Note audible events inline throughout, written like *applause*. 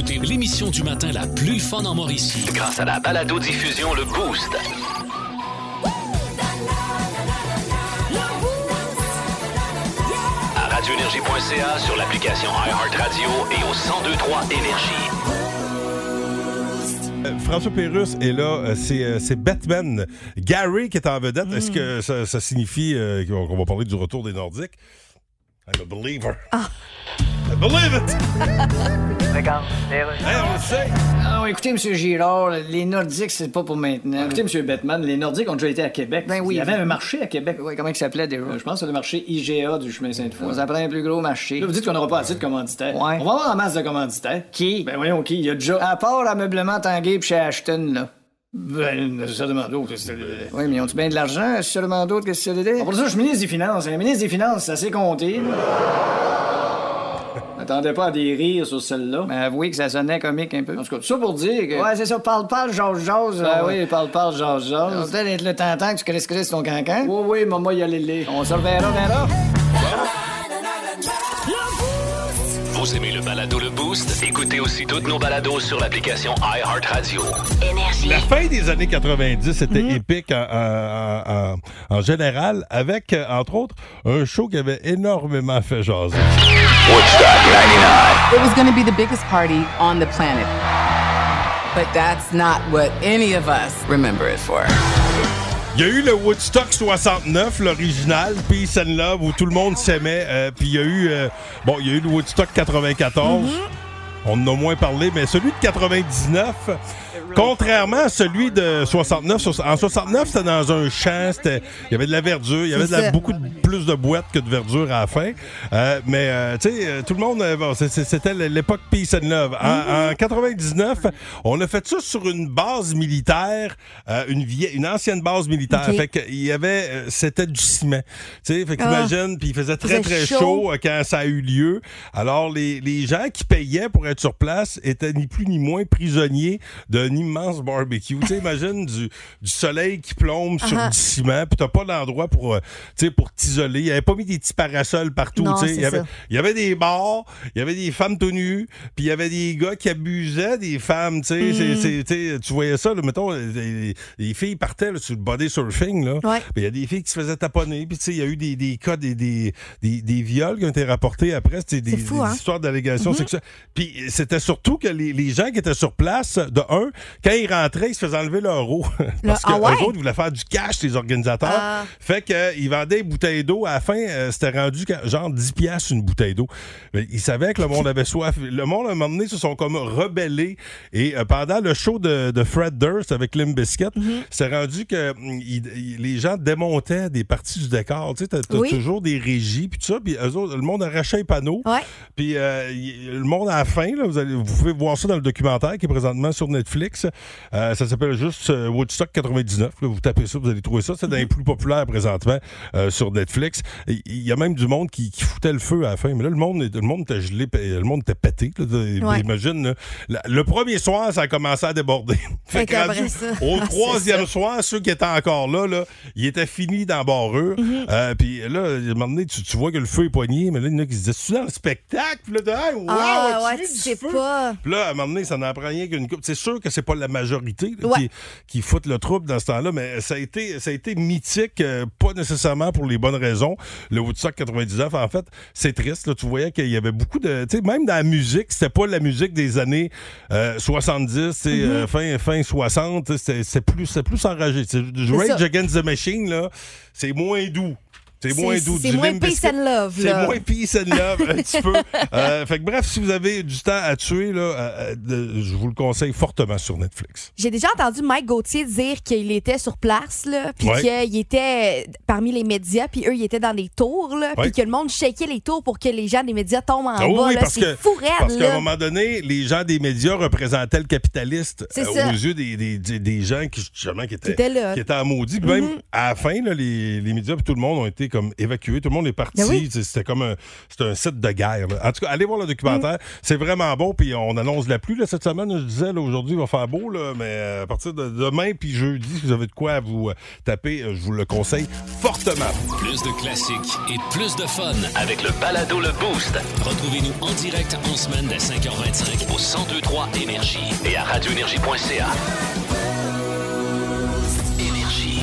Écoutez l'émission du matin la plus fun en Mauricie grâce à la balado-diffusion Le Boost. À radioénergie.ca, sur l'application iHeartRadio et au 1023 Énergie. Euh, François Pérusse est là, euh, c'est, euh, c'est Batman. Gary qui est en vedette. Est-ce que ça, ça signifie euh, qu'on va parler du retour des Nordiques? I'm a believer. I believe it! *laughs* Hey, on le sait! Ah, écoutez, M. Girard, les Nordiques, c'est pas pour maintenant. Écoutez, M. Batman, les Nordiques ont déjà été à Québec. Ben oui. Il y avait un marché à Québec. Oui, comment il s'appelait déjà? je pense que c'est le marché IGA du chemin Sainte-Foy. Ça prend un plus gros marché. Là, vous dites qu'on n'aura pas assez de commanditaires. Ouais. On va avoir en masse de commanditaires. Qui? Ben voyons qui? Il y a déjà. À part l'ameublement Tanguay pis chez Ashton, là. Ben, nécessairement d'autres. Oui, mais ils ont-tu bien de l'argent, nécessairement d'autres que CDD? pour ça, je suis ministre des Finances. Le ministre des Finances, c'est assez compté. *laughs* M'attendais pas à des rires sur celle-là. Mais avouez que ça sonnait comique un peu. En tout cas, tout ça pour dire que. Ouais, c'est ça. Parle, parle, jase, jase. Ben oui, parle, parle, jase, jase. Peut-être être le tentant que tu crisses ton cancan. Oui, oui, maman, y aller les. On se reverra, verra. Vous aimez le balado Le Boost? Écoutez aussi toutes nos balados sur l'application iHeartRadio. La fin des années 90 était épique en, en- en- en général, avec, euh, entre autres, un show qui avait énormément fait jaser. It was going to be the biggest party on the planet. But that's not what any of us remember it for. Il y a eu le Woodstock 69, l'original, Peace and Love, où tout le monde s'aimait. euh, Puis il y a eu, euh, bon, il y a eu le Woodstock 94. On en a moins parlé, mais celui de 99, contrairement à celui de 69, soix- en 69, c'était dans un champ, c'était- il y avait de la verdure, il y avait de la- beaucoup de, plus de boîtes que de verdure à la fin. Euh, mais, euh, tu sais, euh, tout le monde, euh, bon, c'était l'époque Peace and Love. En, en 99, on a fait ça sur une base militaire, euh, une, vieille, une ancienne base militaire. Ok. Fait qu'il y avait, c'était du ciment. Tu sais, fait Ah. qu'imagine, puis il faisait très, très chaud. chaud quand ça a eu lieu. Alors, les, les gens qui payaient pour être sur place étaient ni plus ni moins prisonniers d'un immense barbecue. tu *laughs* imagine du, du soleil qui plombe sur du ciment, puis t'as pas d'endroit pour, euh, pour t'isoler. Il avait pas mis des petits parasols partout. Il, y avait, il y avait des bars, il y avait des femmes tout nues, puis il y avait des gars qui abusaient des femmes. Tu sais, Mm. Tu voyais ça, là, mettons, les, les filles partaient là, sur le body surfing. Là. Ouais. Puis il y a des filles qui se faisaient taponner. Puis, il y a eu des, des cas, des, des, des, viols qui ont été rapportés après. C'était des, C'est fou, des hein? histoires d'allégations sexuelles. Puis, c'était surtout que les, les gens qui étaient sur place, de un, quand ils rentraient, ils se faisaient enlever leur eau. *laughs* Parce que ah ouais? autres, ils voulaient faire du cash, les organisateurs. Ah. Fait qu'ils vendaient des bouteilles d'eau. À la fin, euh, c'était rendu genre 10 piastres une bouteille d'eau. Mais ils savaient que le monde avait soif. Le monde, à un moment donné, se sont comme rebellés. Et euh, pendant le show de, de Fred Durst avec Limp Bizkit, Mm-hmm. c'est rendu que mm, il- il- les gens démontaient des parties du décor. Tu sais, t'as, Oui. toujours des régies, puis tout ça. Puis eux autres, le monde arrachait les panneaux. Puis euh, le monde à la fin, là, vous, allez, vous pouvez voir ça dans le documentaire qui est présentement sur Netflix. Euh, ça s'appelle juste euh, Woodstock 99. Là, vous tapez ça, vous allez trouver ça. C'est dans les plus populaires présentement euh, sur Netflix. Et Il y a même du monde qui, qui foutait le feu à la fin. Mais là, le monde, le monde était gelé, le monde était pété. là. Ouais. Imagine, là, la- le premier soir, ça a commencé à déborder. *laughs* Fait que qu'après rendu ça- au *laughs* Ah, troisième soir, ceux qui étaient encore là, là ils étaient finis dans. Euh, Puis là, à un moment donné, tu, tu vois que le feu est poigné, mais là, il y en a qui se disaient, c'est dans le spectacle? Puis là, t'es, Hey, wow, Ah, ouais, tu sais pas. Puis là, à un moment donné, ça n'en prend rien qu'une coupe. C'est sûr que c'est pas la majorité là, Ouais. qui, qui foutent le trouble dans ce temps-là, mais ça a été, ça a été mythique, euh, pas nécessairement pour les bonnes raisons. Le Woodstock 99, en fait, c'est triste. là. tu voyais qu'il y avait beaucoup de. Tu sais, même dans la musique, c'était pas la musique des années euh, 70, tu sais, Mm-hmm. euh, fin, fin 60, tu sais, c'était c'était plus, plus enragé. C'est Rage. Against the Machine, là, c'est moins doux. C'est moins doux. C'est moins peace and love. C'est moins peace and love, un petit peu. *laughs* Euh, fait que bref, si vous avez du temps à tuer, là, euh, euh, je vous le conseille fortement sur Netflix. J'ai déjà entendu Mike Gauthier dire qu'il était sur place, là, puis Ouais. qu'il était parmi les médias, puis eux, ils étaient dans des tours, là, Ouais. puis que le monde shakeait les tours pour que les gens des médias tombent en Ah bas. oui, là. parce que- fou raide, Parce qu'à un moment donné, les gens des médias représentaient le capitaliste aux yeux des, des, des- des gens qui, justement, qui étaient, Qui étaient là. qui étaient en maudit. Puis même Mhm. à la fin, là, les, les médias puis tout le monde ont été comme évacués. Tout le monde est parti. Ben oui. C'était comme un, un site de guerre. là. En tout cas, allez voir le documentaire. Mhm. C'est vraiment bon. Puis on annonce la pluie là, cette semaine. Je disais, là, aujourd'hui, il va faire beau. Là, mais euh, à partir de demain puis jeudi, si vous avez de quoi vous euh, taper, euh, je vous le conseille fortement. Plus de classiques et plus de fun avec le balado Le Boost. Retrouvez-nous en direct en semaine dès 5h25 au 1023 Énergie et à radioénergie.ca. Énergie.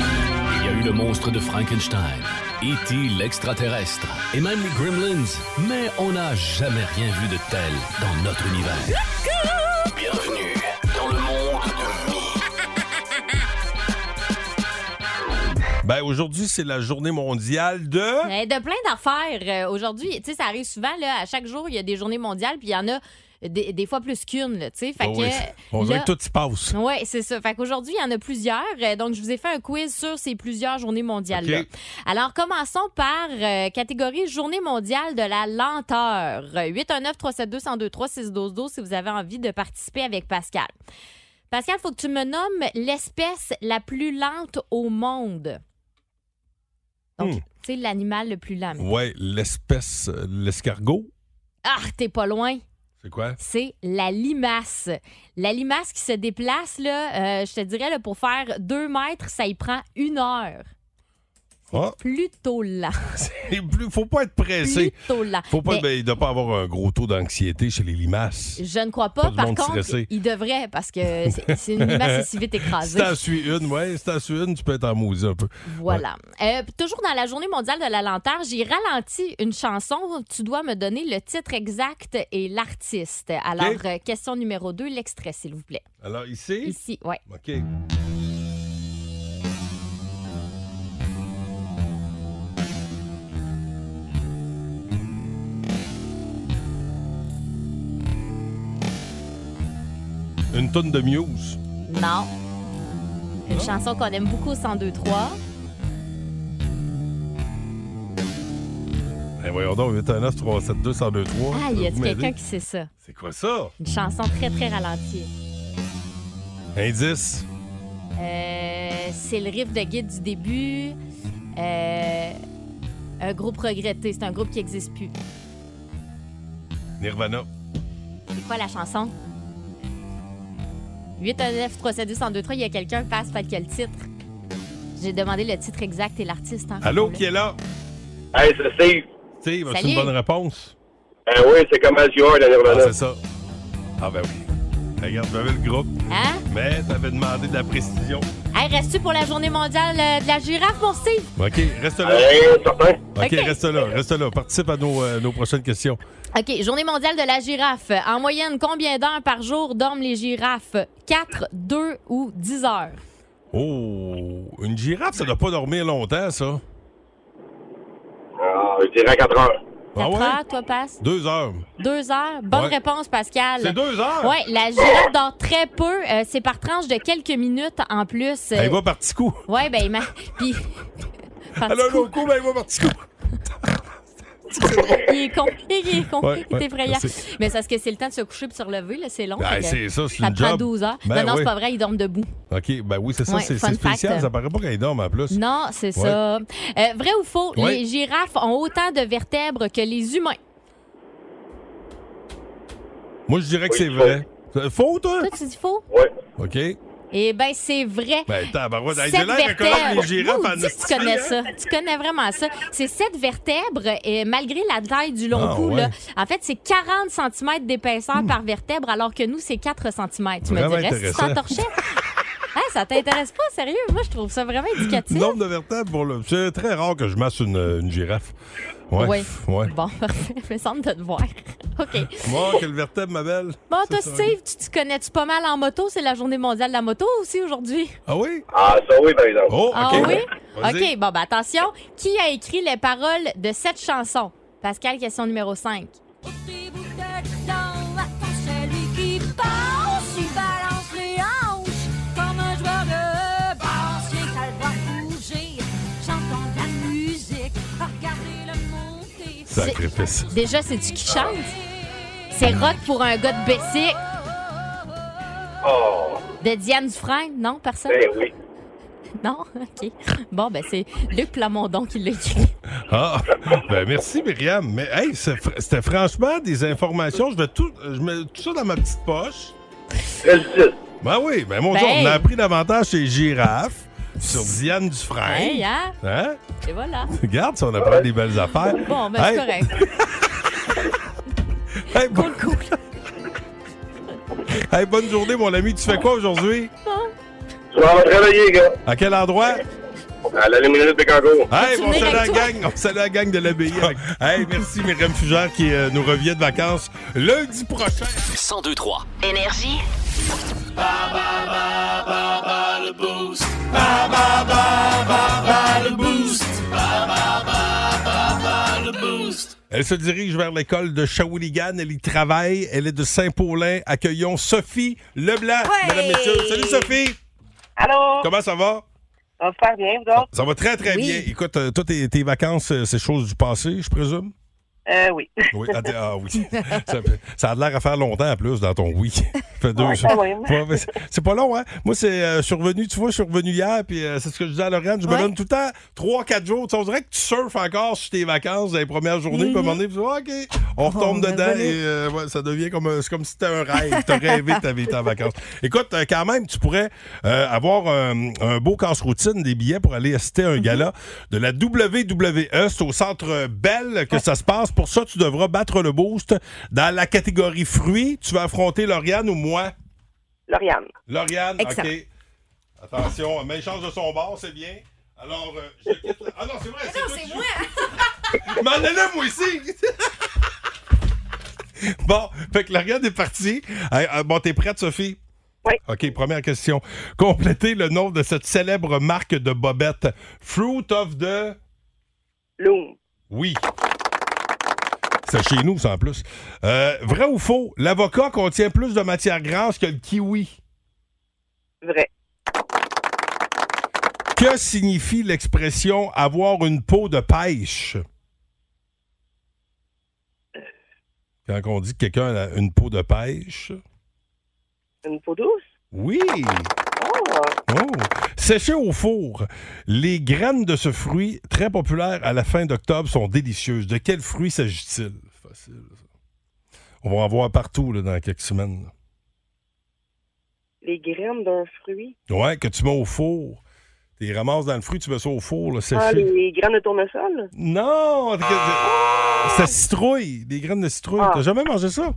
Il y a eu le monstre de Frankenstein, E.T. l'extraterrestre et même les Gremlins, mais on n'a jamais rien vu de tel dans notre univers. Bienvenue dans le monde de Mi. Ben, aujourd'hui, c'est la journée mondiale de. Euh, de plein d'affaires. Euh, Aujourd'hui, tu sais, ça arrive souvent, là, à chaque jour, il y a des journées mondiales, puis il y en a des, des fois plus qu'une, là, tu sais. Fait Oh que, oui. On là- que tout se passe. Oui, c'est ça. Fait qu'aujourd'hui, il y en a plusieurs. Euh, Donc, je vous ai fait un quiz sur ces plusieurs journées mondiales-là. OK. Alors, commençons par euh, catégorie Journée mondiale de la lenteur. 819-372-1023-612 si vous avez envie de participer avec Pascal. Pascal, il faut que tu me nommes l'espèce la plus lente au monde. Donc, Hmm. tu sais, l'animal le plus lent. Ouais, l'espèce, euh, l'escargot. Ah, t'es pas loin. C'est quoi? c'est la limace. La limace qui se déplace, euh, je te dirais, pour faire deux mètres, ça y prend une heure. Ah, Plutôt lent. *laughs* c'est plus, faut pas être pressé. Plutôt lent. Faut pas, ben, il doit pas avoir un gros taux d'anxiété chez les limaces. je ne crois pas Par contre, stressé. il devrait, parce que c'est une limace est si vite *laughs* Si écrasée. t'en suis une, ouais, si t'en suis une, tu peux être en un peu. Voilà. Euh, toujours dans la journée mondiale de la lenteur, j'ai ralenti une chanson. Tu dois me donner le titre exact et l'artiste. Alors, euh, question numéro 2, l'extrait, s'il vous plaît. Alors, ici? Ici, ouais. OK. Une tonne de Muse. Non. Une chanson qu'on aime beaucoup, 102-3. Ben voyons donc, 819 372 1023 Ah, y a-t-il quelqu'un qui sait ça? C'est quoi ça? Une chanson très, très ralentie. Indice. Euh, c'est le riff de guide du début. Euh, un groupe regretté. C'est un groupe qui n'existe plus. Nirvana. C'est quoi la chanson? 819 372 1023 il y a quelqu'un qui passe, fait quel titre? J'ai demandé le titre exact et l'artiste. hein, Allô, qui est là? Hey, c'est Steve. Steve, as-tu Salut. une bonne réponse? Ben oui, c'est comme As You Are de Ah, c'est ça. Ah, ben oui. Regarde, j'avais le groupe, Hein? mais t'avais demandé de la précision. Hey, restes-tu pour la journée mondiale euh, de la girafe, mon Steve? OK, reste là. Hey, certain. OK, OK. reste là, reste là. Participe à nos, euh, nos prochaines questions. OK, journée mondiale de la girafe. En moyenne, combien d'heures par jour dorment les girafes? 4, 2 ou 10 heures? Oh, une girafe, ça doit pas dormir longtemps, ça. Ah, je dirais 4 heures. 4 Ah ouais? heures, toi, passe? Deux heures. 2 heures? Bonne Ouais. réponse, Pascal. C'est deux heures? Oui, la girafe dort très peu. Euh, c'est par tranche de quelques minutes en plus. Elle va par coups. Oui, ben, il m'a. *laughs* Puis. par Elle a un petit coup, coup, mais elle va par coups. *laughs* il est con. Il est con. Ouais, il est ouais, effrayant. Mais c'est parce que c'est le temps de se coucher et de se relever, là. C'est long. Ben, c'est ça, c'est Ça une prend job. 12 heures. Ben non, non, oui. c'est pas vrai, ils dorment debout. OK, ben oui, c'est ça, Ouais, c'est spécial. fact. Ça paraît pas qu'elle dorme en plus. Non, c'est Ouais. ça. Euh, vrai ou faux, Ouais. les girafes ont autant de vertèbres que les humains? Moi, je dirais que Oui, c'est faux. vrai. C'est Faux, toi? Toi, tu dis faux? Ouais. OK. Eh bien, c'est vrai. Ben, de connaître vertèbres. les girafes que tu connais ça. Tu connais vraiment ça. C'est sept vertèbres, et malgré la taille du long Ah, cou. ouais. là. En fait, c'est 40 cm d'épaisseur par vertèbre, alors que nous, c'est 4 cm. Tu me Vraiment dirais si tu t'entorchais? *laughs* Hein, ça t'intéresse pas, sérieux? Moi, je trouve ça vraiment indicatif. Nombre de vertèbres pour le. C'est très rare que je masse une, une girafe. Ouais. Oui. Ouais. Bon, *laughs* parfait. Il me semble de te voir. *laughs* OK. Moi, quelle vertèbre, ma belle? Bon, toi, ça. Steve, tu te connais-tu pas mal en moto? C'est la journée mondiale de la moto aussi aujourd'hui. Ah oui? Ah, ça oui, par exemple. Oh, OK. Ah oui? OK, bon, ben attention. Qui a écrit les paroles de cette chanson? Pascal, question numéro 5. Sacrifice. Déjà, c'est-tu qui chante? C'est Rock pour un gars de Bessic Oh, de Diane Dufresne? Non, personne? ben oui. *laughs* Non? OK. Bon, ben c'est Luc Plamondon qui l'a écrit. *laughs* Ah, ben merci Myriam. Mais hey, c'était franchement des informations. Je vais tout, je mets tout ça dans ma petite poche. Ben oui, ben mon Ben. Dieu, on a appris davantage chez Girafe, sur Diane Dufresne. Hey, hein? Hein? Et voilà. Regarde, si on apprend des belles affaires. Bon, ben c'est Hey, correct. *laughs* hey, bon- hey, bonne journée, mon ami. Tu fais quoi aujourd'hui? Tu vas travailler, gars. À quel endroit? À la de Bécancourt. Hey, on salue la gang, on salue la gang de l'abbaye. hey, merci Myriam Fugère qui euh, nous revient de vacances lundi prochain. 1023. Énergie. Elle se dirige vers l'école de Shawinigan. Elle y travaille. Elle est de Saint-Paulin. Accueillons Sophie Leblanc. Ouais. Mesdames, messieurs. Salut Sophie. Allô? Comment ça va? Ça va super bien, vous autres? Ça va très, très Oui. bien. Écoute, euh, toi, tes, tes vacances, euh, c'est chose du passé, je présume? Euh, oui. Oui. Ah, ah oui. *laughs* ça, ça a l'air à faire longtemps en plus dans ton oui. Fait deux Ouais, c'est- pas long, hein? Moi, c'est euh, je suis revenu, tu vois, je suis revenu hier, puis euh, c'est ce que je disais à Laurent, je me donne tout le temps 3-4 jours. Tu sais, on dirait que tu surfes encore sur tes vacances dans les premières journées, puis à un moment donné, tu dis, OK, on retombe dedans et euh, ouais, ça devient comme, un- comme si c'était un rêve. Tu as rêvé de ta vie en vacances. Écoute, quand même, tu pourrais avoir un, un beau casse-routine, des billets pour aller assister à un gala de la WWE. C'est au centre Belle que ça se passe. Pour ça, tu devras battre le boost. Dans la catégorie fruits, tu vas affronter Lauriane ou moi? Lauriane. Lauriane, Excellent. OK. Attention, même chance de son bord, c'est bien. Alors, euh, je quitte la- Ah non, c'est vrai, c'est toi qui joues. *laughs* M'en allais, moi aussi! *laughs* bon, fait que Lauriane est partie. Euh, bon, t'es prête, Sophie? Oui. OK, première question. Complétez le nom de cette célèbre marque de bobettes. Fruit of the... Loom. Oui. C'est chez nous, ça, en plus. Euh, vrai ou faux, l'avocat contient plus de matière grasse que le kiwi? Vrai. Que signifie l'expression avoir une peau de pêche? Quand on dit que quelqu'un a une peau de pêche. Une peau douce? Oui! Oh! Oh! Séché au four. Les graines de ce fruit, très populaire à la fin d'octobre, sont délicieuses. De quel fruit s'agit-il? Facile, ça. On va en voir partout là, dans quelques semaines. Les graines d'un fruit? Ouais, que tu mets au four. Tu les ramasses dans le fruit, tu mets ça au four, là, séché. Ah, les graines de tournesol? Non! Ça citrouille, des graines de citrouille. Ah. T'as jamais mangé ça?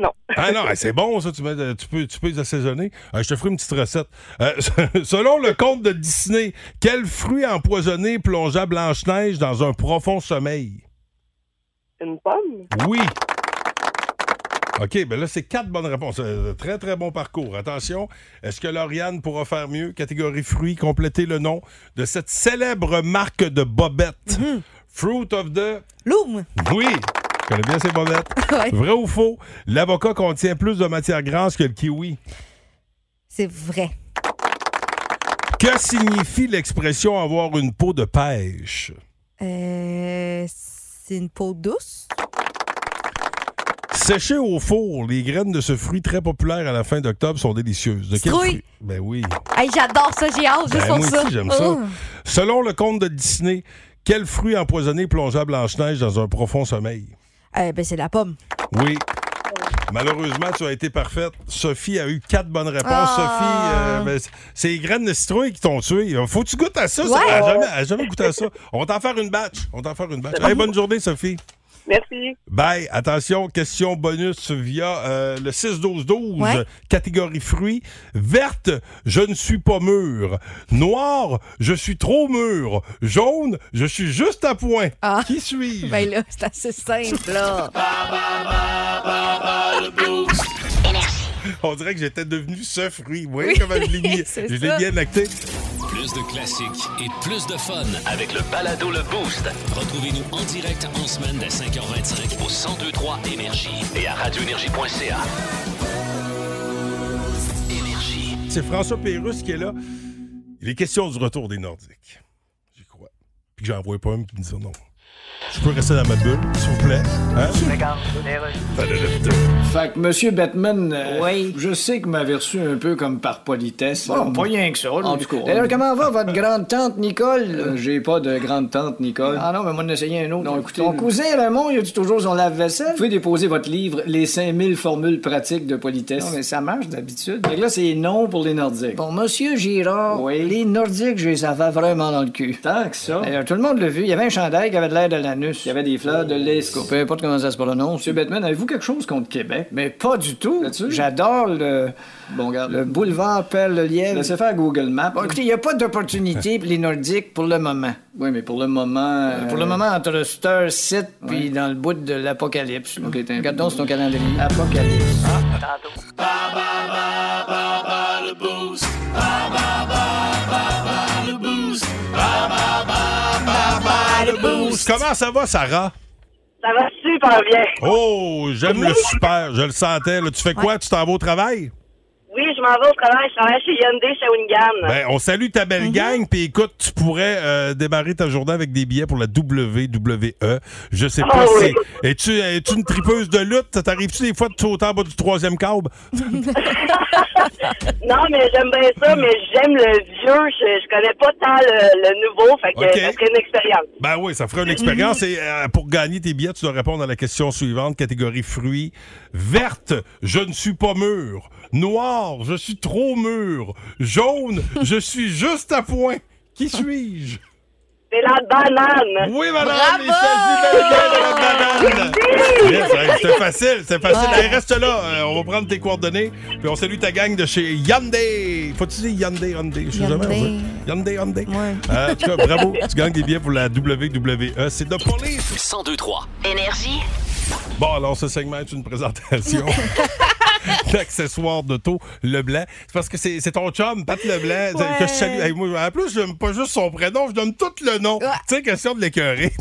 Non. Ah non, hey, c'est bon ça, tu, mets de- tu peux, tu peux les assaisonner. Euh, je te ferai une petite recette. Euh, *laughs* selon le conte de Disney, quel fruit empoisonné plongea Blanche-Neige dans un profond sommeil? Une pomme? Oui. OK, ben là, c'est quatre bonnes réponses. Euh, très, très bon parcours. Attention, est-ce que Lauriane pourra faire mieux? Catégorie fruits, compléter le nom de cette célèbre marque de bobettes. Fruit of the... Loom. Oui, connais bien ces bobettes. *laughs* Ouais. Vrai ou faux, l'avocat contient plus de matière grasse que le kiwi. C'est vrai. Que signifie l'expression avoir une peau de pêche? Euh, c'est une peau douce. Séché au four, les graines de ce fruit très populaire à la fin d'octobre sont délicieuses. De quel Citrouille. fruit? Ben oui. Hey, j'adore ça, j'ai hâte juste Ben, pour moi ça. aussi, j'aime ça. Oh. Selon le conte de Disney, quel fruit empoisonné plongea Blanche-Neige dans un profond sommeil? Euh, ben, c'est la pomme. Oui. Malheureusement, tu as été parfaite. Sophie a eu quatre bonnes réponses. Ah. Sophie, euh, ben, c'est les graines de citrouille qui t'ont tué. Faut que tu goûtes à ça. Elle a jamais, elle a jamais goûté à ça. On va t'en faire une batch. On va t'en faire une batch. Hey, bonne journée, Sophie. Merci. Bye. Attention, question bonus via euh, le 6-12-12. Ouais. Catégorie fruits. Verte, je ne suis pas mûr. Noir, je suis trop mûr. Jaune, je suis juste à point. Ah. Qui suis-je? Ben là, c'est assez simple, là. On dirait que j'étais devenu ce fruit. Oui, Oui, comment je l'ai mis- *laughs* c'est je l'ai bien acté. Plus de classiques et plus de fun avec le balado Le Boost. Retrouvez-nous en direct en semaine dès 5h25 au 1023 Énergie et à radioénergie.ca. Énergie. C'est François Pérusse qui est là. Il est question du retour des Nordiques. J'y crois. Puis que j'en vois pas un qui me dit non. Je peux rester dans ma bulle, s'il vous plaît. Hein? Fait que Monsieur Batman, euh, je sais que vous m'avez reçu un peu comme par politesse. Bon, pas rien que ça. En tout cas. D'ailleurs, comment va votre grande-tante Nicole? Euh, J'ai pas de grande-tante Nicole. Ah non, mais moi, on essayer un autre. Non, écoutez. Ton cousin Raymond, il a-tu toujours son lave-vaisselle? Vous pouvez déposer votre livre Les 5000 formules pratiques de politesse. Non, mais ça marche d'habitude. Fait que là, c'est non pour les Nordiques. Bon, Monsieur Girard, les Nordiques, je les avais vraiment dans le cul. Tant que ça. D'ailleurs, tout le monde l'a vu. Il y avait un chandail qui avait de l'air de l'anus. Il y avait des fleurs de l'esco. Peu importe comment ça se prononce. Monsieur Batman, avez-vous quelque chose contre Québec? Mais pas du tout. J'adore le. Bon, regarde. Le boulevard Perle-le-Lièvre. Laissez faire Google Maps. Bon, écoutez, il n'y a pas d'opportunité *laughs* pour les Nordiques pour le moment. Oui, mais pour le moment. Pour le moment, entre Star City puis dans le bout de l'apocalypse. OK, Regarde donc sur ton calendrier. Apocalypse. Comment ça va, Sarah? Ça va super bien. Oh, j'aime le super. Je le sentais. là. Tu fais quoi? Tu t'en vas au travail? Je m'en vais au travail. Je travaille chez Hyundai Shawinigan. Ben, on salue ta belle gang, puis écoute, tu pourrais euh, démarrer ta journée avec des billets pour la WWE. Je sais pas Ah si. oui. Es-tu es-tu une tripeuse de lutte? T'arrives-tu des fois de sauter en bas du troisième câble? *laughs* Non, mais j'aime bien ça, mais j'aime le vieux. Je, je connais pas tant le, le nouveau. Fait que ça serait une expérience. Ben oui, ça fera une expérience. Et euh, pour gagner tes billets, tu dois répondre à la question suivante, catégorie fruits. Verte, je ne suis pas mûr. Noir, je suis trop mûr. Jaune, je suis juste à point. Qui suis-je? C'est la banane. Oui, madame, il s'agit de la banane. Yes, hey, c'était facile, c'était facile. Reste là, euh, on va prendre tes coordonnées, puis on salue ta gang de chez Hyundai. Faut-tu dire Hyundai, Hyundai? Je sais jamais. on Hyundai. Euh, en tout cas, bravo, tu gagnes des billets pour la WWE. C'est de police. 1023. Énergie. Bon, alors ce segment est une présentation *laughs* *laughs* d'accessoires d'auto Leblanc. C'est parce que c'est c'est ton chum, Pat Leblanc, que je salue. Hey, moi, en plus, je n'aime pas juste son prénom, je donne tout le nom. Tu sais, question de l'écœurer.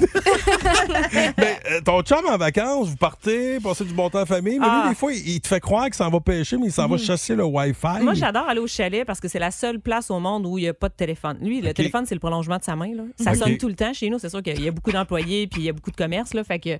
mais *laughs* euh, ton chum en vacances, vous partez, passez du bon temps en famille, mais Ah. lui, des fois, il, il te fait croire qu'il s'en va pêcher, mais il s'en va Mhm. chasser le Wi-Fi. Moi, j'adore aller au chalet parce que c'est la seule place au monde où il n'y a pas de téléphone. Lui, le téléphone, c'est le prolongement de sa main. Là. Ça sonne tout le temps chez nous. C'est sûr qu'il y a beaucoup d'employés puis il y a beaucoup de commerce. Là, fait que, euh,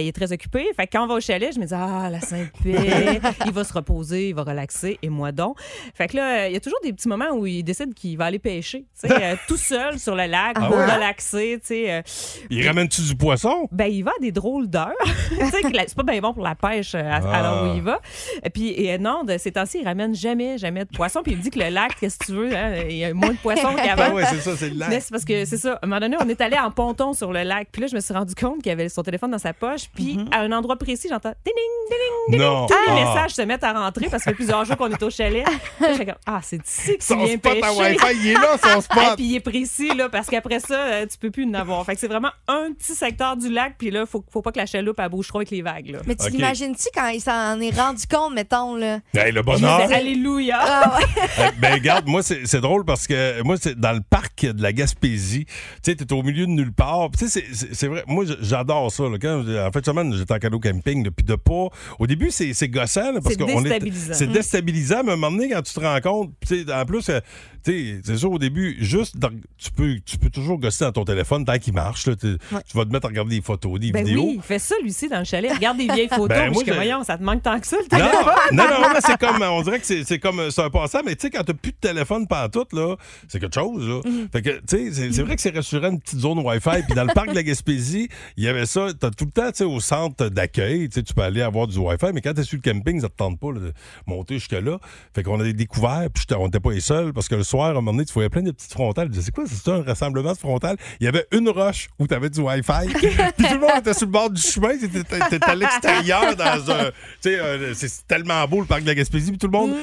il est très occupé. Fait que quand on va au chalet, je me dis Ah, la Sainte-Paix, il va se reposer, il va relaxer. Et moi donc. Fait que là, il y a toujours des petits moments où il décide qu'il va aller pêcher. tu sais, *laughs* euh, tout seul sur le lac Ah pour ouais? relaxer. tu sais, euh, Il ramène-tu du poisson? ben, il va à des drôles d'heures. *laughs* c'est pas bien bon pour la pêche euh, à, à Ah. l'heure où il va. Et puis, et non, de ces temps-ci, il ramène jamais, jamais de poisson. Puis il me dit que le lac, qu'est-ce que tu veux, hein, il y a moins de poissons *laughs* qu'avant. Ah ouais, c'est ça, c'est le lac. Mais c'est parce que c'est ça. À un moment donné, on est allé en ponton sur le lac. Puis là, je me suis rendu compte qu'il avait son téléphone dans sa poche. Puis à un endroit précis, j'entends ding, ding, ding. Tous les Ah. messages se mettent à rentrer parce que ça fait plusieurs jours qu'on est au chalet. Là, comme, ah, c'est ici que tu viens spot pêcher. à Wi-Fi, il est là, son *laughs* spot. Et puis il est précis, là, parce qu'après ça, euh, tu peux plus en avoir. Fait que c'est vraiment un petit secteur du lac. Puis là, faut, faut pas que la chaloupe elle bouge trop avec les vagues. Là. Mais tu Ok. l'imagines-tu quand il s'en est rendu compte, mettons, là? Hey, le bonheur. Alléluia. Ah ouais. *laughs* Euh, ben regarde, moi c'est c'est drôle parce que moi c'est dans le parc de la Gaspésie. Tu sais, t'es au milieu de nulle part. Tu sais, c'est- c'est c'est vrai. Moi j'adore ça. là. Quand, en fait, semaine j'étais en cadeau camping, là, puis de pas. Au début c'est c'est gossant là, parce C'est qu'on est. déstabilisant. C'est Mm. déstabilisant, mais à un moment donné quand tu te rends compte, en plus, euh, c'est sûr au début, juste dans- tu peux tu peux toujours gosser dans ton téléphone tant qu'il marche. là. Tu tu vas te mettre à regarder des photos, des Ben vidéos. oui, il fait ça, lui aussi, dans le chalet. Regarde des vieilles *laughs* photos. Ben, moi, je voyons, ça te manque tant que ça, le Non, téléphone. non, non, mais c'est comme, on dirait que c'est c'est comme, c'est un passant, mais tu sais, quand t'as plus de téléphone pantoute, là, c'est quelque chose, là. Mhm. Fait que, tu sais, c'est- c'est vrai que c'est rassurant une petite zone Wi-Fi, puis dans le parc de la Gaspésie, il y avait ça, t'as tout le temps, tu sais, au centre d'accueil, tu peux aller avoir du Wi-Fi, mais quand t'es sur le camping, ça te tente pas, là, de monter jusque-là. Fait qu'on a découvert, puis on n'était pas les seuls, parce que le soir, à un moment donné, tu voyais plein de petites frontales. Je disais, c'est quoi, c'est un rassemblement de frontales? Il y avait une roche où t'avais du Wi-Fi, *laughs* puis tout le monde était sur le bord du chemin, t'étais à l'extérieur dans un, tu sais, euh, c'est tellement beau le parc de la Gaspésie, puis tout le monde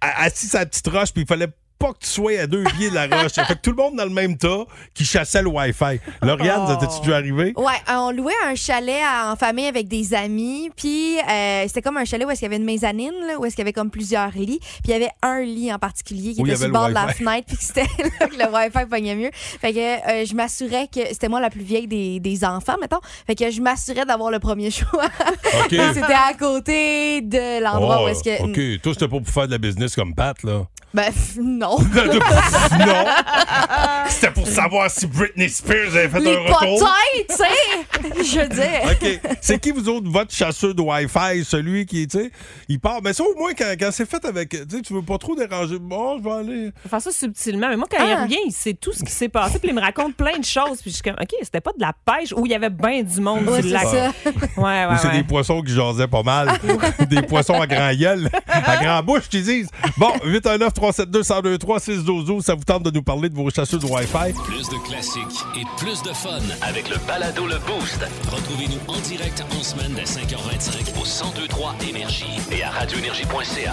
a- assis la petite roche, puis il fallait pas que tu sois à deux *laughs* pieds de la roche. fait que tout le monde dans le même tas qui chassait le Wi-Fi. Lauriane, Oh. t'es-tu déjà arrivé? Ouais, euh, on louait un chalet à- en famille avec des amis, puis euh, c'était comme un chalet où est-ce qu'il y avait une mezzanine, là, où est-ce qu'il y avait comme plusieurs lits, puis il y avait un lit en particulier qui Où était sur le bord de la fenêtre, puis c'était *laughs* là que le Wi-Fi pognait mieux. Fait que euh, je m'assurais que c'était moi la plus vieille des, des enfants, mettons. Fait que je m'assurais d'avoir le premier *laughs* choix. OK. c'était à côté de l'endroit où Oh, est-ce que... OK. Toi, c'était pas pour faire de la business comme Pat, là. Ben, non. Non. *laughs* C'était pour savoir si Britney Spears avait fait un retour. Tu sais! *laughs* Je veux dire. OK. C'est qui, vous autres, votre chasseur de Wi-Fi, celui qui, tu sais, il part. Mais ça, au moins, quand, quand c'est fait avec. Tu sais, tu veux pas trop déranger. Bon, je vais aller. Faut faire ça subtilement. Mais moi, quand il Ah. revient, il sait tout ce qui s'est passé. Puis il me raconte plein de choses. Puis je suis comme, OK, c'était pas de la pêche où il y avait bien du monde Ouais, c'est lac. ça. Ouais, ouais, Ou c'est ouais. des poissons qui jasaient pas mal. *laughs* des poissons à grand gueule, à grand bouche, qui disent. Bon, 819 372 1023 6 12 12 ça vous tente de nous parler de vos chasseurs de Wi-Fi? Plus de classiques et plus de fun avec le balado Le Boost. Retrouvez-nous en direct en semaine dès 5h25 au 1023 Énergie et à radioénergie.ca.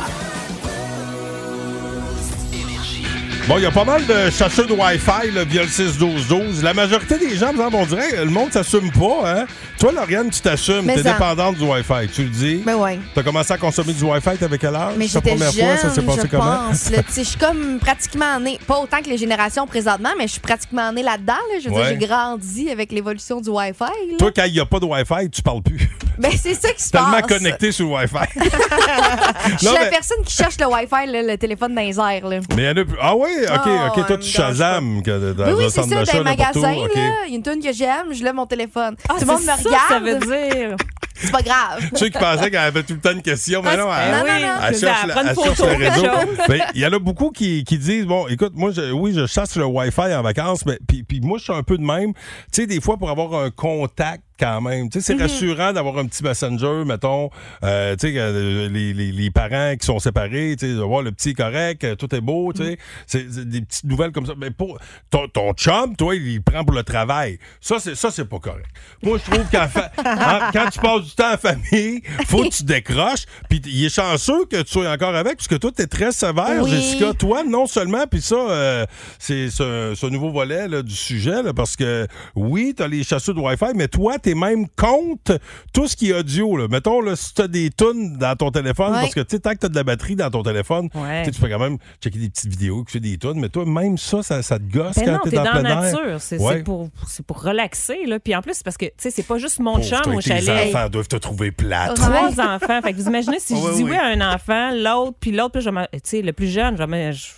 Bon, il y a pas mal de chasseurs de Wi-Fi là, via le 6-12-12. La majorité des gens, exemple, on dirait, le monde s'assume pas. Hein? Toi, Lauriane, tu t'assumes. Mais T'es ça- dépendante du Wi-Fi. Tu le dis? Ben ouais. T'as commencé à consommer du Wi-Fi, t'avais quel âge? Mais Ta j'étais première jeune, fois, ça s'est passé je comment? pense. là. *laughs* Tu sais, Je suis comme pratiquement née, pas autant que les générations présentement, mais je suis pratiquement née là-dedans. là. Je veux Ouais. dire, j'ai grandi avec l'évolution du Wi-Fi. là. Toi, quand il n'y a pas de Wi-Fi, tu parles plus. *laughs* Ben, c'est ça qui se Tellement passe. connecté sur le Wi-Fi. *laughs* Je suis Non, la mais- personne qui cherche le Wi-Fi, là, le téléphone dans les airs. Là. Mais il y en a plus. Ah oui, OK, Oh, OK. Toi, me tu Shazam que dans oui, oui, un c'est centre ça, dans d'achat, où. magasins, OK. là, il y a une tune que j'aime, je lève mon téléphone. Ah, Tout le monde c'est me ça, regarde. Ça veut dire. C'est pas grave. *laughs* Ceux qui pensaient qu'elle avait tout le temps une question, mais Ah, non, c'est- elle, non, oui. non, non. elle Je cherche, la- elle cherche le réseau. Ben, Il y en a beaucoup qui, qui disent bon, écoute, moi, je- oui, je chasse le Wi-Fi en vacances, mais puis, puis moi, je suis un peu de même. Tu sais, des fois, pour avoir un contact quand même, tu sais, c'est rassurant d'avoir un petit messenger, mettons, euh, tu sais, euh, les, les, les parents qui sont séparés, tu sais, de voir le petit est correct, euh, tout est beau, tu sais, c'est c'est des petites nouvelles comme ça. Mais pour ton, ton chum, toi, il prend pour le travail. Ça, c'est ça, c'est pas correct. Moi, je trouve qu'en fa- *laughs* quand tu passes du temps en famille, faut que tu décroches. Puis il est chanceux que tu sois encore avec, puisque toi, t'es très sévère, Oui. Jessica. Toi, non seulement, puis ça, c'est ce, ce nouveau volet là, du sujet, là, parce que oui, t'as les chasseurs de Wi-Fi, mais toi, t'es même contre tout ce qui est audio. Là. Mettons, là, si t'as des tunes dans ton téléphone, Ouais. parce que tu sais, tant que t'as de la batterie dans ton téléphone, Ouais. tu tu peux quand même checker des petites vidéos, écouter des tunes, mais toi, même ça, ça, ça te gosse Ben quand t'es dans, dans plein la air. nature. C'est Ouais. c'est pour, pour relaxer. Là. Puis en plus, c'est parce que, tu sais, c'est pas juste mon chum au chalet. enfants doivent te trouver plate. Trois enfants. Fait que vous imaginez si *laughs* je dis oui. à un enfant, l'autre, puis l'autre, puis je vais me- tu sais, le plus jeune, je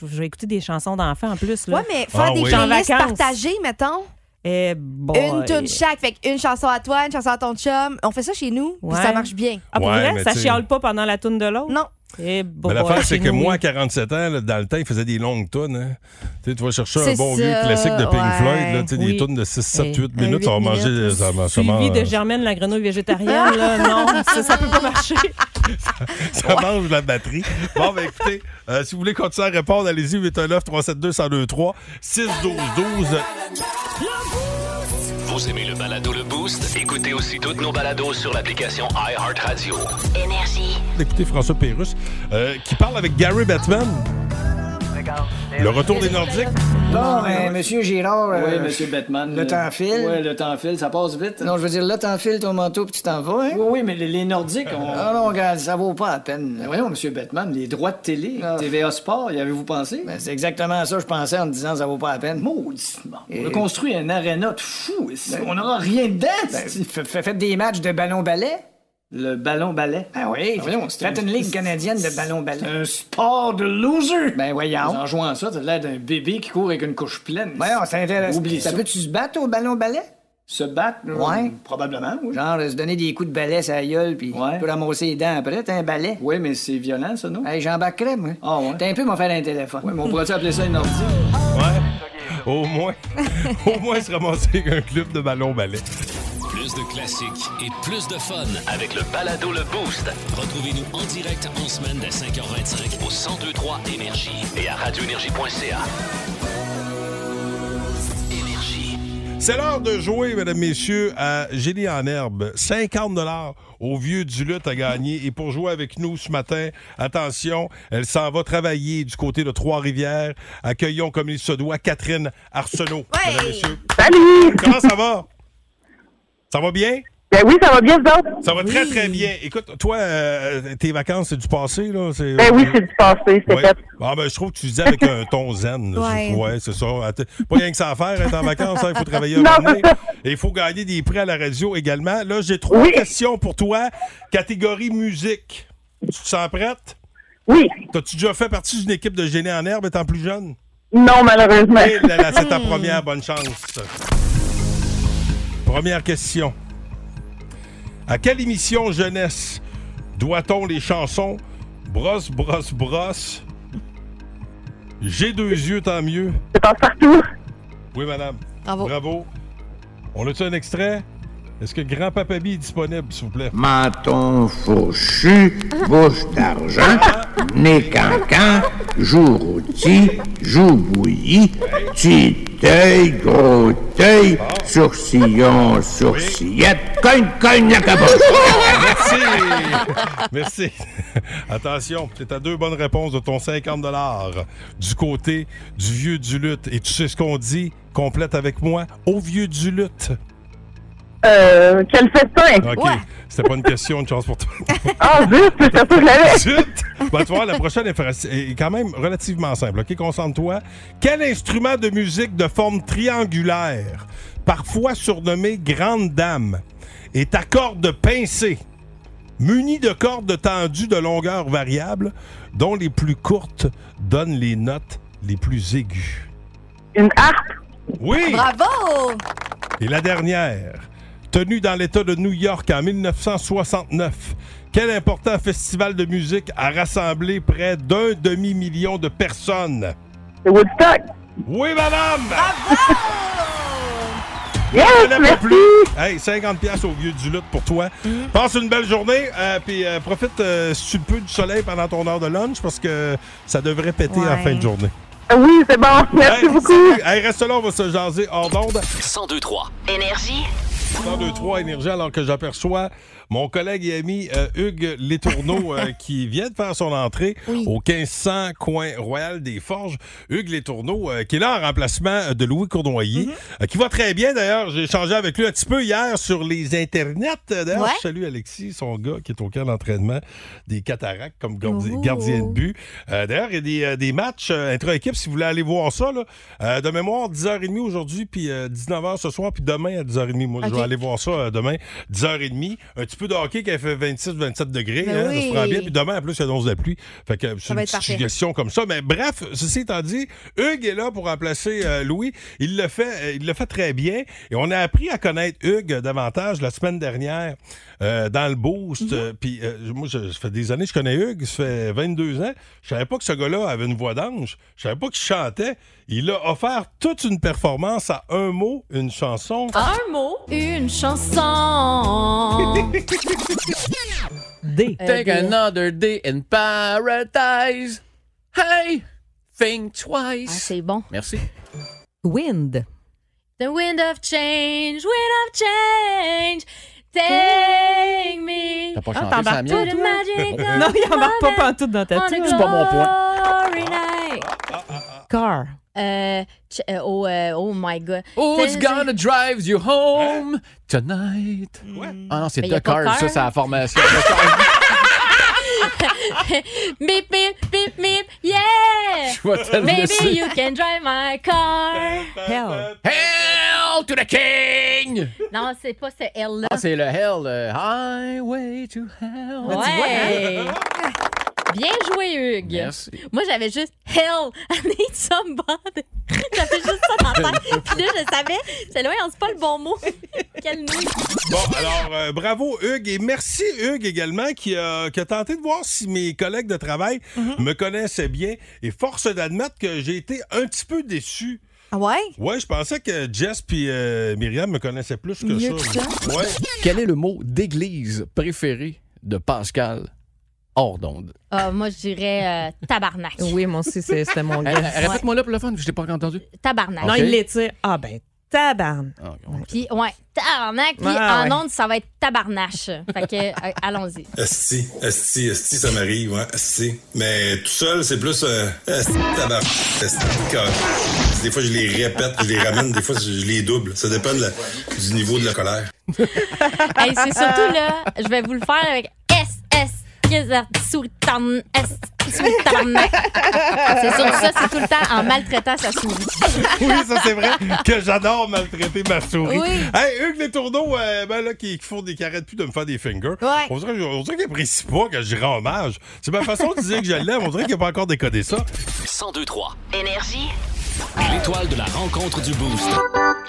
vais, écouter des chansons d'enfants en plus. Là. Ouais, mais faire Ah des oui. Playlists partagées, mettons. Eh, boy. Une tune chaque. Fait une chanson à toi, une chanson à ton chum. On fait ça chez nous, puis Ouais. ça marche bien. Ah, pour Ouais, vrai? mais Ça chiale pas pendant la tune de l'autre? Non. Eh, boy, Mais l'affaire, c'est chez que nous, moi, à oui. 47 ans, là, dans le temps, il faisait des longues tunes. Hein. Tu sais, tu vas chercher un C'est bon vieux ça, classique de Pink ouais. Floyd, là, tu sais, des Oui. tunes de 6, 7, Et- 8 minutes, huit ça va manger. minutes. Ça, va- ça Suivi mange- de Germaine la grenouille végétarienne, là, *laughs* non, ça, ça peut pas marcher. *laughs* ça mange la batterie. Bon, ben écoutez, euh, si vous voulez continuer à répondre, allez-y, 819 372 1023 6 12 12 Vous aimez le balado Le Boost? Écoutez aussi toutes nos balados sur l'application iHeartRadio. Énergie. Écoutez François Pérusse, euh, qui parle avec Gary Bettman. Le retour des Nordiques. Bon, ben, Monsieur Girard. Oui, euh, Monsieur Bettman. Le temps file. Oui, le temps file, ça passe vite. Non, je veux dire, là, t'enfiles ton manteau puis tu t'en vas, hein? Oui, oui, mais les, les Nordiques ont. Ah non, regarde, ça vaut pas la peine. Voyons, Monsieur Bettman, les droits de télé, Ah. TVA Sport, y avez-vous pensé? Ben, c'est exactement ça, je pensais en disant ça vaut pas la peine. Mauditement. Et- On a construit un aréna de fou ici. Ben- on n'aura rien dedans. Ben, faites des matchs de ballon-ballet? Le ballon ballet. Ben oui, voyons, c'est faites un- une ligue canadienne de ballon-ballet. Un sport de loser. Ben voyons. En jouant à ça, t'as l'air d'un bébé qui court avec une couche pleine. Voyons, c'est intéressant. Oublie ça. peut-tu se battre au ballon-ballet? Se battre? là, Ouais. Probablement, oui. Genre, euh, se donner des coups de balai sur la gueule puis Ouais. tu peux ramasser les dents après, t'as un balai. Oui, mais c'est violent, ça, non? Hey, j'embarquerais, moi. Ah ouais. T'as un peu m'en faire un téléphone. Ouais, mais on pourrait appeler ça un ordi? Ouais. Au moins, *laughs* au moins se ramasser avec un club de ballon-ballet. De classiques et plus de fun avec le balado Le Boost. Retrouvez-nous en direct en semaine dès 5h25 au 1023 Énergie et à radioénergie.ca. Énergie. C'est l'heure de jouer, mesdames, messieurs, à Génie en herbe. 50 au vieux du lutte à gagner. Et pour jouer avec nous ce matin, attention, elle s'en va travailler du côté de Trois-Rivières. Accueillons comme il se doit Catherine Arsenault. Mesdames, messieurs. Salut! Comment ça va? Ça va bien? Ben oui, ça va bien, vous autres? Ça va très, très bien. Écoute, toi, euh, tes vacances, c'est du passé, là? C'est- Ben oui, c'est du passé, c'est Ouais. fait. Ah, ben, je trouve que tu dis avec un ton zen. là. Ouais. C'est- Ouais, c'est ça. Pas rien que ça à faire, être en vacances. hein. Il faut travailler un Non. Et il faut gagner des prix à la radio également. Là, j'ai trois questions pour toi. Catégorie musique. Tu te sens prête? Oui. T'as-tu déjà fait partie d'une équipe de génie en herbe étant plus jeune? Non, malheureusement. Eh là là, c'est ta première bonne chance. Première question. À quelle émission jeunesse doit-on les chansons Brosse, brosse, brosse J'ai deux yeux, tant mieux C'est passe-partout. Oui, madame. Bravo. Bravo. On a-tu un extrait? Est-ce que Grand Papa Bi est disponible, s'il vous plaît? Menton fourchu, bouche d'argent, *laughs* nez cancan, joue rôti, joue bouilli, petit œil, gros œil, sourcillon, sourcillette, cogne, cogne la caboche. Merci. Merci. Attention, tu à deux bonnes réponses de ton 50 du côté du vieux du lutte. Et tu sais ce qu'on dit? Complète avec moi. Au vieux du lutte. Euh, quel festin! OK. C'était pas une question, une chance pour toi. Ah, zut, c'est ça que je l'avais. *laughs* Zut! Ben, tu vois, la prochaine est, quand même relativement simple. OK, concentre-toi. Quel instrument de musique de forme triangulaire, parfois surnommé grande dame, est à cordes pincées, muni de cordes tendues de longueur variable, dont les plus courtes donnent les notes les plus aiguës? Une harpe. Oui! Bravo! Et la dernière, tenue dans l'État de New York en 1969, quel important festival de musique a rassemblé près d'un demi-million de personnes? C'est Woodstock. Oui, madame! Yes, Je pas plus. Hey, 50 pièces au vieux du lutte pour toi. Passe une belle journée, euh, puis euh, profite euh, si tu peux du soleil pendant ton heure de lunch parce que ça devrait péter en Ouais. fin de journée. Oui, c'est bon. Merci Hey, beaucoup. Hey, reste là, on va se jaser hors d'onde. 1023. Énergie. 102-3 Énergie, alors que j'aperçois mon collègue et ami euh, Hugues Létourneau euh, *laughs* qui vient de faire son entrée au 1500 coin Royal des Forges. Hugues Létourneau euh, qui est là en remplacement de Louis Cournoyer, euh, qui va très bien d'ailleurs. J'ai échangé avec lui un petit peu hier sur les internets. D'ailleurs, Ouais. je salue Alexis, son gars qui est au camp d'entraînement des cataractes comme gardi- Ouh. gardien de but. D'ailleurs, il y a des, des matchs intra-équipe si vous voulez aller voir ça. là. De mémoire, 10h30 aujourd'hui, puis euh, 19h ce soir, puis demain à 10h30. Moi, je vais aller voir ça demain, 10h30. Un petit peu de hockey qui a fait 26-27 degrés. Ben hein, oui. Ça se prend bien. Puis demain, en plus, il y a 11 de pluie. Fait que c'est va une être petite parfait. suggestion comme ça. Mais bref, ceci étant dit, Hugues est là pour remplacer euh, Louis. Il le fait, euh, il le fait très bien. Et on a appris à connaître Hugues davantage la semaine dernière euh, dans le boost. Euh, Puis euh, moi, je- ça fait des années que je connais Hugues. Ça fait 22 ans. Je savais pas que ce gars-là avait une voix d'ange. Je savais pas qu'il chantait. Il a offert toute une performance à un mot, une chanson. Un mot, une chanson. *laughs* D. Take Euh, another day in paradise. Hey, think twice. Ah, c'est bon. Merci. Wind. The wind of change, wind of change, take me T'as pas Ah, chanté t'embarques ça, to mienne? the magic of Non, il embarque pas pantoute dans ta tune. C'est pas mon point. Car. Euh, euh, oh, euh, oh my God. Who's gonna drive you home tonight? Ah non, c'est The pas Cars, Car. ça, c'est la formation. *laughs* *laughs* Bip, bip, bip, bip, yeah! Je you can drive my car. Hell. Hell to the king! Non, c'est pas ce L-là. Ah, c'est le Hell, le Highway to Hell. Ouais. Bien joué, Hugues. Merci. Moi, j'avais juste Hell, *laughs* I need somebody. j'avais juste ça dans la tête. Puis là, je savais, c'est loin, c'est pas le bon mot. *laughs* Quelle nuit. Bon, alors, euh, bravo Hugues et merci Hugues également qui a, qui a tenté de voir si mes collègues de travail me connaissaient bien et force d'admettre que j'ai été un petit peu déçu. Ah ouais? Ouais, je pensais que Jess puis euh, Myriam me connaissaient plus que Mieux ça. que ça? Ouais. Quel est le mot d'église préféré de Pascal? Hors d'onde? Ah, moi, je dirais euh, tabarnak. Oui, moi aussi, c'est- c'était mon gars. *laughs* eh, Répète-moi là pour le fun, je t'ai pas entendu. Tabarnak. Non, Ok. il l'étire. Ah, ben, tabarn. Puis, ouais, tabarnak. Puis, Ah, en ouais. ondes, ça va être tabarnache. Fait que, euh, allons-y. Esti, esti, esti, ça m'arrive, ouais, esti. Mais tout seul, c'est plus euh, esti, tabac, esti, Des fois, je les répète, je les ramène, des fois, je les double. Ça dépend de la- du niveau de la colère. Hey, c'est surtout là, je vais vous le faire avec S, Sultan, S, Sultan. C'est sur ça, c'est tout le temps en maltraitant sa souris. oui, ça c'est vrai que j'adore maltraiter ma souris. Oui. Hey, Hugues Les Tourneaux, euh, ben là, qui, qui font des qui arrêtent plus de me faire des fingers. Ouais. On dirait, on dirait qu'ils apprécient pas que je rends hommage. C'est ma façon de dire que je l'aime. On dirait qu'il n'a pas encore décodé ça. 1023. Énergie. L'étoile de la rencontre du Boost.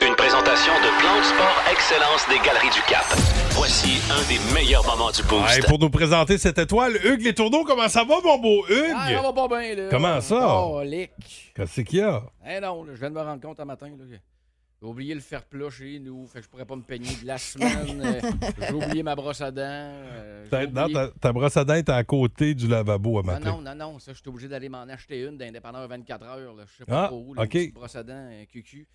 Une présentation de Plan de Sport Excellence des Galeries du Cap. Voici un des meilleurs moments du Boost. Pour nous présenter cette étoile, Hugues Les Tourneaux, comment ça va, mon beau Hugues? Ah, ça va pas bien, là. Comment ça? Oh, lick. Qu'est-ce qu'il y a? Eh non, là, je viens de me rendre compte un matin, là, j'ai oublié le fer plat chez nous, fait que je pourrais pas me peigner de la semaine. Euh, j'ai oublié ma brosse à dents. euh, Ta, non, oublié- ta, ta brosse à dents est à côté du lavabo à Non, matin. non, non, non, ça, je suis obligé d'aller m'en acheter une d'indépendant 24 heures. Là. Je sais pas Ah, trop où, là, OK. une brosse à dents, un cucu.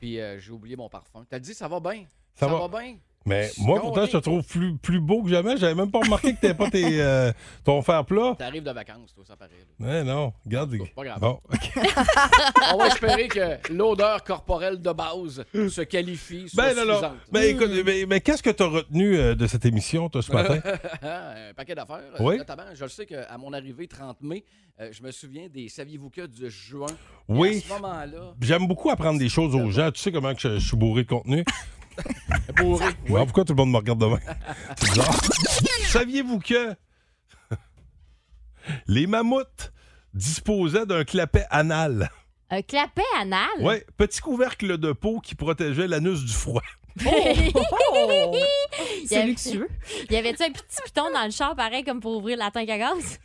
Puis euh, j'ai oublié mon parfum. T'as dit, ça va bien? Ça Ça, va. va. bien? Mais moi, pourtant, je te trouve plus, plus beau que jamais. J'avais même pas remarqué que t'avais pas tes, *laughs* euh, ton fer plat. T'arrives de vacances, toi, ça paraît. là. Mais non, regarde. Pas grave. Bon, OK. *laughs* On va espérer que l'odeur corporelle de base se qualifie. soit Ben non, non. suffisante. Mais écoute, mais, mais qu'est-ce que tu as retenu euh, de cette émission, toi, ce *laughs* matin? un paquet d'affaires. Oui. Notamment, je le sais qu'à mon arrivée 30 mai, euh, je me souviens des Saviez-vous que de juin? Et Oui. À ce moment-là, J'aime beaucoup apprendre des choses aux gens. Tu sais comment que je, je suis bourré de contenu? *laughs* bourré. Ouais, pourquoi tout le monde me regarde de même? *laughs* C'est bizarre. Saviez-vous que *laughs* les mammouths disposaient d'un clapet anal? Un clapet anal? Oui, petit couvercle de peau qui protégeait l'anus du froid. Il y avait- Il y avait-tu un petit piton dans le char, pareil, comme pour ouvrir la tank à gaz?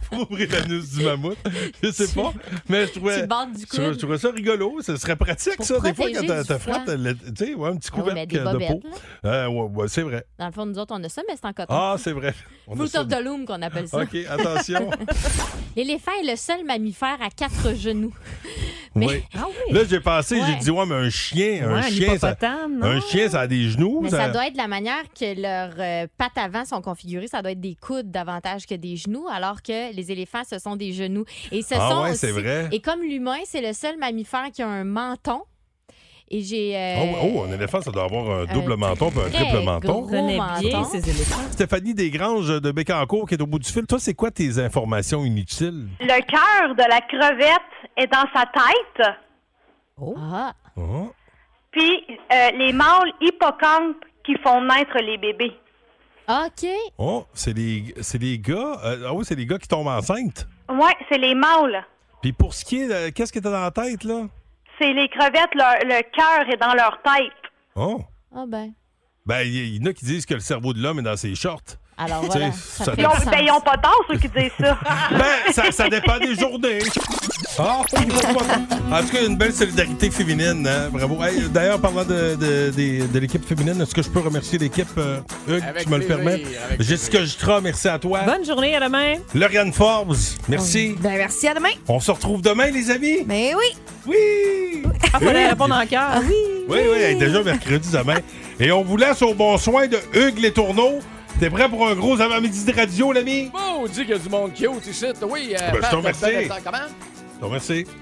*laughs* pour ouvrir l'anus du mammouth. Je sais pas. Mais je trouvais, du je trouvais- coude. je trouvais ça rigolo. Ce serait pratique, Pour ça, des fois, quand t'as le- Tu sais, ouais, un petit Ah ouais, mais des de peau. Euh, ouais, ouais, c'est vrai. Dans le fond, nous autres, on a ça, mais c'est en coton. Ah, c'est vrai. Fruit of the loom, qu'on appelle ça. OK, attention. *laughs* L'éléphant est le seul mammifère à quatre genoux. *laughs* Mais- Oui. Ah oui. Là, j'ai pensé, j'ai Ouais. dit, ouais, mais un chien, un Ouais, un chien, ça, un chien, ça a des genoux. Mais ça doit être la manière que leurs euh, pattes avant sont configurées. Ça doit être des coudes davantage que des genoux, alors que les éléphants, ce sont des genoux. Et ce Ah sont ouais, aussi- c'est vrai. Et comme l'humain, c'est le seul mammifère qui a un menton. Et j'ai. euh, Oh, oh, un éléphant, ça doit avoir un double menton puis un triple menton. bien menton. ces éléphants. Stéphanie Desgranges de Bécancourt qui est au bout du fil. Toi, c'est quoi tes informations inutiles? Le cœur de la crevette est dans sa tête, Ah. Oh. puis euh, les mâles hippocampes qui font naître les bébés. OK. Oh, c'est les, c'est les gars. euh, ah oui, c'est les gars qui tombent enceintes. Ouais, c'est les mâles. Puis pour ce qui est, de- qu'est-ce qui était dans la tête, là? C'est les crevettes, leur- le cœur est dans leur tête. Oh. Ah ben. Ben, il y, il y en a qui disent que le cerveau de l'homme est dans ses shorts. Alors voilà. ça ça fait Ils ont, du ben, ils ont pas tort, ceux qui disent ça. *laughs* Ben, ça, ça dépend des journées. Ah, en tout cas, une belle solidarité féminine. hein, Bravo. Hey, D'ailleurs, parlant de, de, l'équipe féminine, est-ce que je peux remercier l'équipe, euh, Hugues, Avec tu me le permets? Jessica Jutra, merci à toi. Bonne journée, à demain. Lauriane Forbes, merci. Ben, merci, à demain. On se retrouve demain, les amis? Mais oui. Oui. Ah, fallait répondre en cœur. Oui. Oui, oui, hey, déjà mercredi demain. Et on vous laisse au bon soin de Hugues Les Tourneaux. T'es prêt pour un gros avant-midi de radio, l'ami? Bon, on dit qu'il y a du monde cute ici. Oui, euh, Ben, je te remercie. Comment? Je te remercie. *laughs*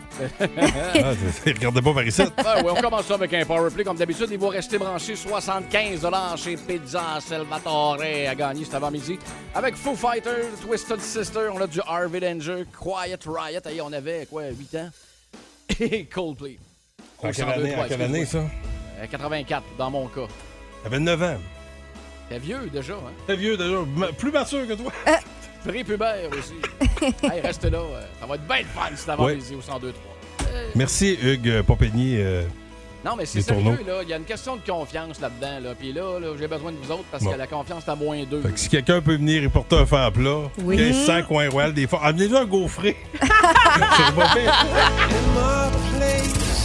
Ah, regardez pas par ici. Ah ouais, on commence ça avec un power play comme d'habitude. Il va rester branché 75 chez Pizza Salvatore à gagner cet avant-midi. Avec Foo Fighters, Twisted Sister, on a du Harvey Danger, Quiet Riot. Hey, on avait quoi, 8 ans? *laughs* Et Coldplay. En Au quelle 102, année, en quelle année, ça? Euh, 84, dans mon cas. T'avais 9 ans. T'es vieux déjà, hein? T'es vieux déjà, ma- plus mature que toi. *laughs* Prépubère aussi. *laughs* hey, reste là. euh, Ça va être bien le fun cet avant-midi au 102-3. Merci, Hugues Pompigny. euh, Non, mais c'est Les sérieux, là. Il y a une question de confiance là-dedans. Là. Puis là, là, j'ai besoin de vous autres parce Bon. que la confiance est à moins deux. Fait que si quelqu'un peut venir et porter un fer plat, Oui. 1500 coin royal des fois. Amenez-le un gaufré. *laughs* C'est pas pire.